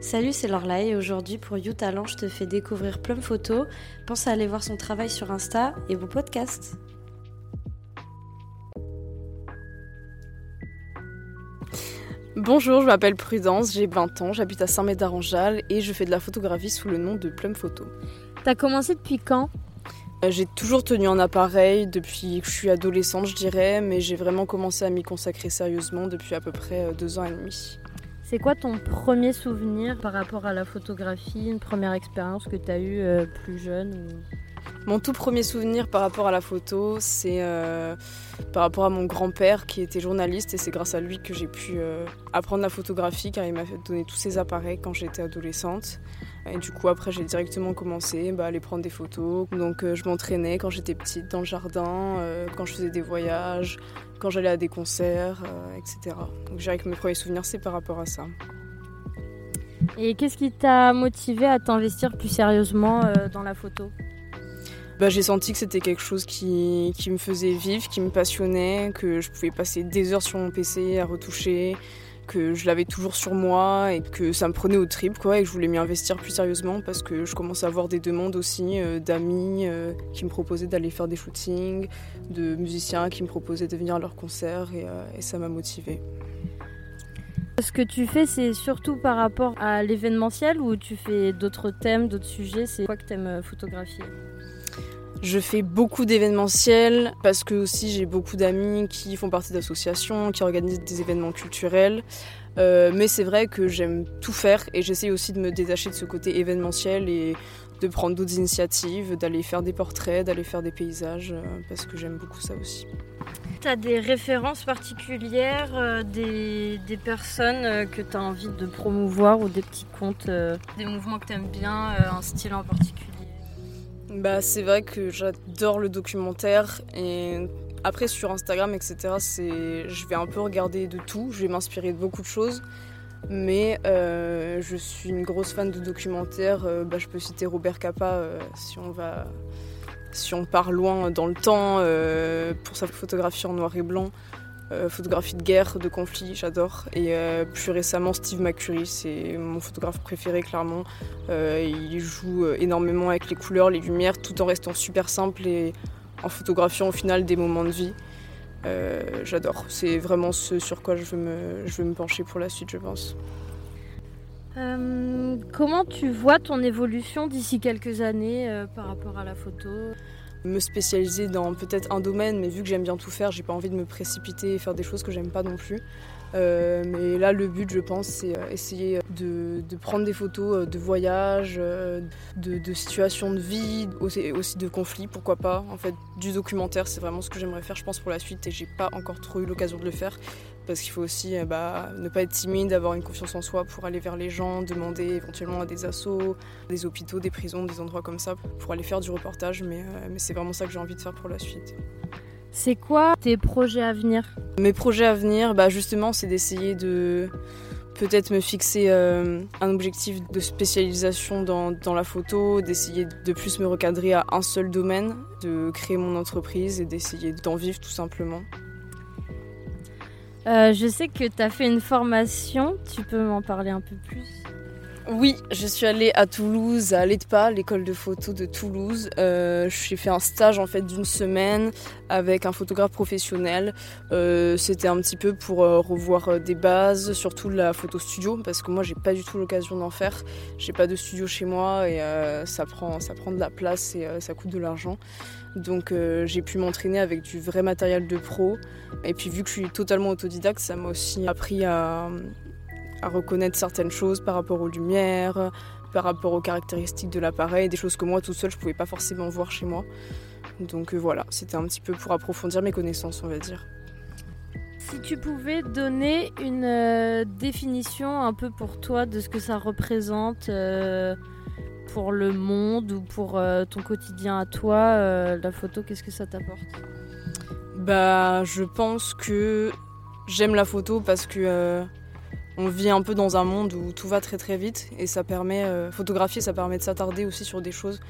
Salut, c'est Lorlaï et aujourd'hui pour You Talent, je te fais découvrir plein de photos. Pense à aller voir son travail sur Insta et vos podcasts. Bonjour, je m'appelle Prudence, j'ai 20 ans, j'habite à Saint-Médard-en-Jalles et je fais de la photographie sous le nom de Plum Photo. T'as commencé depuis quand? Euh, J'ai toujours tenu un appareil depuis que je suis adolescente, je dirais, mais j'ai vraiment commencé à m'y consacrer sérieusement depuis à peu près euh, deux ans et demi. C'est quoi ton premier souvenir par rapport à la photographie, une première expérience que t'as eue euh, plus jeune. Mon tout premier souvenir par rapport à la photo, c'est euh, par rapport à mon grand-père qui était journaliste et c'est grâce à lui que j'ai pu euh, apprendre la photographie car il m'a donné tous ses appareils quand j'étais adolescente. Et du coup après j'ai directement commencé bah, à aller prendre des photos. Donc euh, je m'entraînais quand j'étais petite dans le jardin, euh, quand je faisais des voyages, quand j'allais à des concerts, euh, etc. Donc je dirais que mes premiers souvenirs c'est par rapport à ça. Et qu'est-ce qui t'a motivé à t'investir plus sérieusement dans la photo? Bah, j'ai senti que c'était quelque chose qui, qui me faisait vivre, qui me passionnait, que je pouvais passer des heures sur mon PC à retoucher, que je l'avais toujours sur moi et que ça me prenait au trip quoi et que je voulais m'y investir plus sérieusement parce que je commençais à avoir des demandes aussi euh, d'amis euh, qui me proposaient d'aller faire des shootings, de musiciens qui me proposaient de venir à leurs concerts et, euh, et ça m'a motivée. Ce que tu fais, c'est surtout par rapport à l'événementiel ou tu fais d'autres thèmes, d'autres sujets? C'est quoi que t'aimes euh, photographier? Je fais beaucoup d'événementiels parce que aussi j'ai beaucoup d'amis qui font partie d'associations, qui organisent des événements culturels. Euh, mais c'est vrai que j'aime tout faire et j'essaie aussi de me détacher de ce côté événementiel et de prendre d'autres initiatives, d'aller faire des portraits, d'aller faire des paysages euh, parce que j'aime beaucoup ça aussi. T'as des références particulières, euh, des, des personnes euh, que t'as envie de promouvoir ou des petits comptes, euh, des mouvements que t'aimes bien, euh, un style en particulier? Bah, c'est vrai que j'adore le documentaire et après sur Instagram, etc., je vais un peu regarder de tout, je vais m'inspirer de beaucoup de choses. Mais euh, je suis une grosse fan de documentaires. Euh, bah, je peux citer Robert Capa euh, si on va, si on part loin dans le temps pour sa photographie en noir et blanc, euh, photographie de guerre, de conflit, j'adore. Et euh, plus récemment Steve McCurry, c'est mon photographe préféré clairement. Euh, il joue énormément avec les couleurs, les lumières, tout en restant super simple et en photographiant au final des moments de vie. J'adore. C'est vraiment ce sur quoi je veux, me, je veux me pencher pour la suite, je pense. Comment tu vois ton évolution d'ici quelques années par rapport à la photo? Me spécialiser dans peut-être un domaine, mais vu que j'aime bien tout faire, j'ai pas envie de me précipiter et faire des choses que j'aime pas non plus. Euh, mais là, le but, je pense, c'est euh, essayer de, prendre des photos euh, de voyages, de, de situations de vie, aussi, aussi de conflits, pourquoi pas. En fait, du documentaire, c'est vraiment ce que j'aimerais faire, je pense, pour la suite, et j'ai pas encore trop eu l'occasion de le faire. Parce qu'il faut aussi euh, bah, ne pas être timide, avoir une confiance en soi pour aller vers les gens, demander éventuellement à des assos, des hôpitaux, des prisons, des endroits comme ça, pour aller faire du reportage. Mais, euh, mais c'est vraiment ça que j'ai envie de faire pour la suite. C'est quoi tes projets à venir? Mes projets à venir, bah justement, c'est d'essayer de peut-être me fixer euh, un objectif de spécialisation dans, dans la photo, d'essayer de plus me recadrer à un seul domaine, de créer mon entreprise et d'essayer d'en vivre tout simplement. Euh, Je sais que tu as fait une formation, tu peux m'en parler un peu plus? Oui, je suis allée à Toulouse, à l'EDPA, l'école de photo de Toulouse. Euh, j'ai fait un stage en fait d'une semaine avec un photographe professionnel. Euh, C'était un petit peu pour euh, revoir des bases, surtout la photo studio, parce que moi j'ai pas du tout l'occasion d'en faire. J'ai pas de studio chez moi et ça prend ça prend de la place et ça coûte de l'argent. Donc j'ai pu m'entraîner avec du vrai matériel de pro. Et puis vu que je suis totalement autodidacte, ça m'a aussi appris à, à reconnaître certaines choses par rapport aux lumières, par rapport aux caractéristiques de l'appareil, des choses que moi tout seul je pouvais pas forcément voir chez moi. Donc euh, voilà, c'était un petit peu pour approfondir mes connaissances, on va dire. Si tu pouvais donner une euh, définition un peu pour toi de ce que ça représente euh, pour le monde ou pour ton quotidien à toi, la photo, qu'est-ce que ça t'apporte? Bah, je pense que j'aime la photo parce que on vit un peu dans un monde où tout va très très vite et ça permet euh, photographier, ça permet de s'attarder aussi sur des choses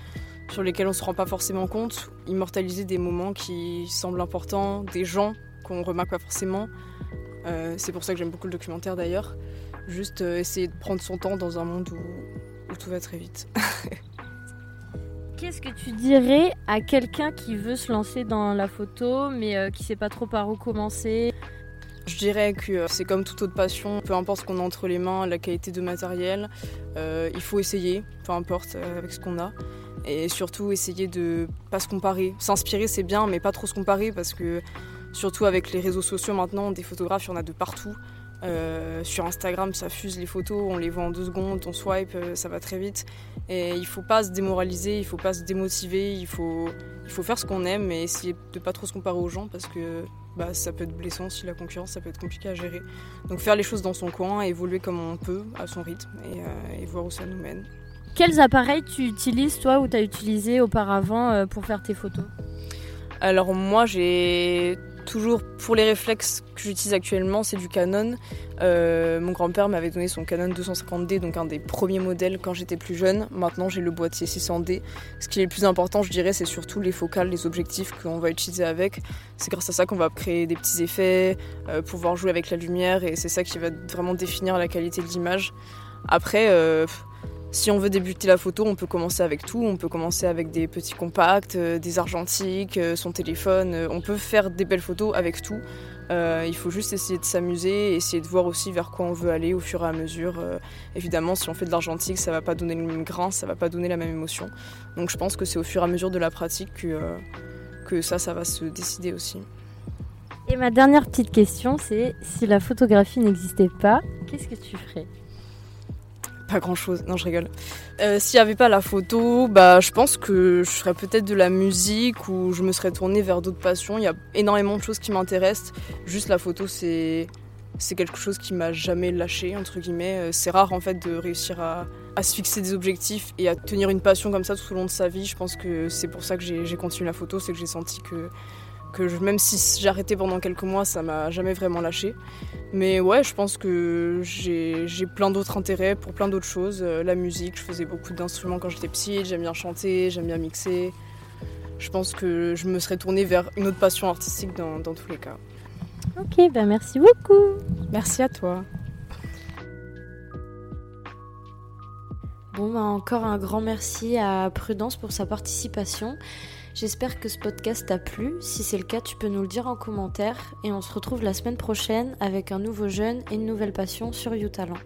sur lesquelles on se rend pas forcément compte, immortaliser des moments qui semblent importants, des gens qu'on remarque pas forcément. c'est pour ça que j'aime beaucoup le documentaire d'ailleurs. Juste essayer de prendre son temps dans un monde où, tout va très vite. Qu'est-ce que tu dirais à quelqu'un qui veut se lancer dans la photo mais qui sait pas trop par où commencer? Je dirais que euh, c'est comme toute autre passion, peu importe ce qu'on a entre les mains, la qualité de matériel, euh, il faut essayer, peu importe euh, avec ce qu'on a. Et surtout essayer de pas se comparer. S'inspirer c'est bien, mais pas trop se comparer parce que surtout avec les réseaux sociaux maintenant, des photographes, il y en a de partout. sur Instagram, ça fuse les photos, on les voit en deux secondes, on swipe, ça va très vite. Et il faut pas se démoraliser, il faut pas se démotiver, il faut, il faut faire ce qu'on aime et essayer de pas trop se comparer aux gens parce que bah, ça peut être blessant si la concurrence, ça peut être compliqué à gérer. Donc faire les choses dans son coin, évoluer comme on peut, à son rythme, et, euh, voir où ça nous mène. Quels appareils tu utilises, toi, ou tu as utilisé auparavant euh, pour faire tes photos? Alors moi, j'ai toujours pour les réflexes que j'utilise actuellement, c'est du Canon. Euh, mon grand-père m'avait donné son Canon 250D, donc un des premiers modèles quand j'étais plus jeune. Maintenant, j'ai le boîtier 600D. Ce qui est le plus important, je dirais, c'est surtout les focales, les objectifs qu'on va utiliser avec. C'est grâce à ça qu'on va créer des petits effets, euh, pouvoir jouer avec la lumière, et c'est ça qui va vraiment définir la qualité de l'image. Après, euh, si on veut débuter la photo, on peut commencer avec tout. On peut commencer avec des petits compacts, euh, des argentiques, euh, son téléphone. Euh, on peut faire des belles photos avec tout. il faut juste essayer de s'amuser, essayer de voir aussi vers quoi on veut aller au fur et à mesure. évidemment, si on fait de l'argentique, ça va pas donner le même grain, ça va pas donner la même émotion. Donc je pense que c'est au fur et à mesure de la pratique que, que ça, ça va se décider aussi. Et ma dernière petite question, c'est si la photographie n'existait pas, qu'est-ce que tu ferais? Pas grand chose, non je rigole. Euh, s'il n'y avait pas la photo, bah je pense que je ferais peut-être de la musique ou je me serais tournée vers d'autres passions. Il y a énormément de choses qui m'intéressent. Juste la photo c'est quelque chose qui m'a jamais lâché entre guillemets. Euh, c'est rare en fait de réussir à, à, se fixer des objectifs et à tenir une passion comme ça tout au long de sa vie. Je pense que c'est pour ça que j'ai continué la photo, c'est que j'ai senti que que même si j'arrêtais pendant quelques mois, ça m'a jamais vraiment lâché. Mais ouais, je pense que j'ai plein d'autres intérêts pour plein d'autres choses. Euh, la musique, je faisais beaucoup d'instruments quand j'étais petite, j'aime bien chanter, j'aime bien mixer. Je pense que je me serais tournée vers une autre passion artistique dans, tous les cas. Ok, ben merci beaucoup. Merci à toi. Bon, ben encore un grand merci à Prudence pour sa participation. J'espère que ce podcast t'a plu. Si c'est le cas, tu peux nous le dire en commentaire. Et on se retrouve la semaine prochaine avec un nouveau jeune et une nouvelle passion sur YouTalent.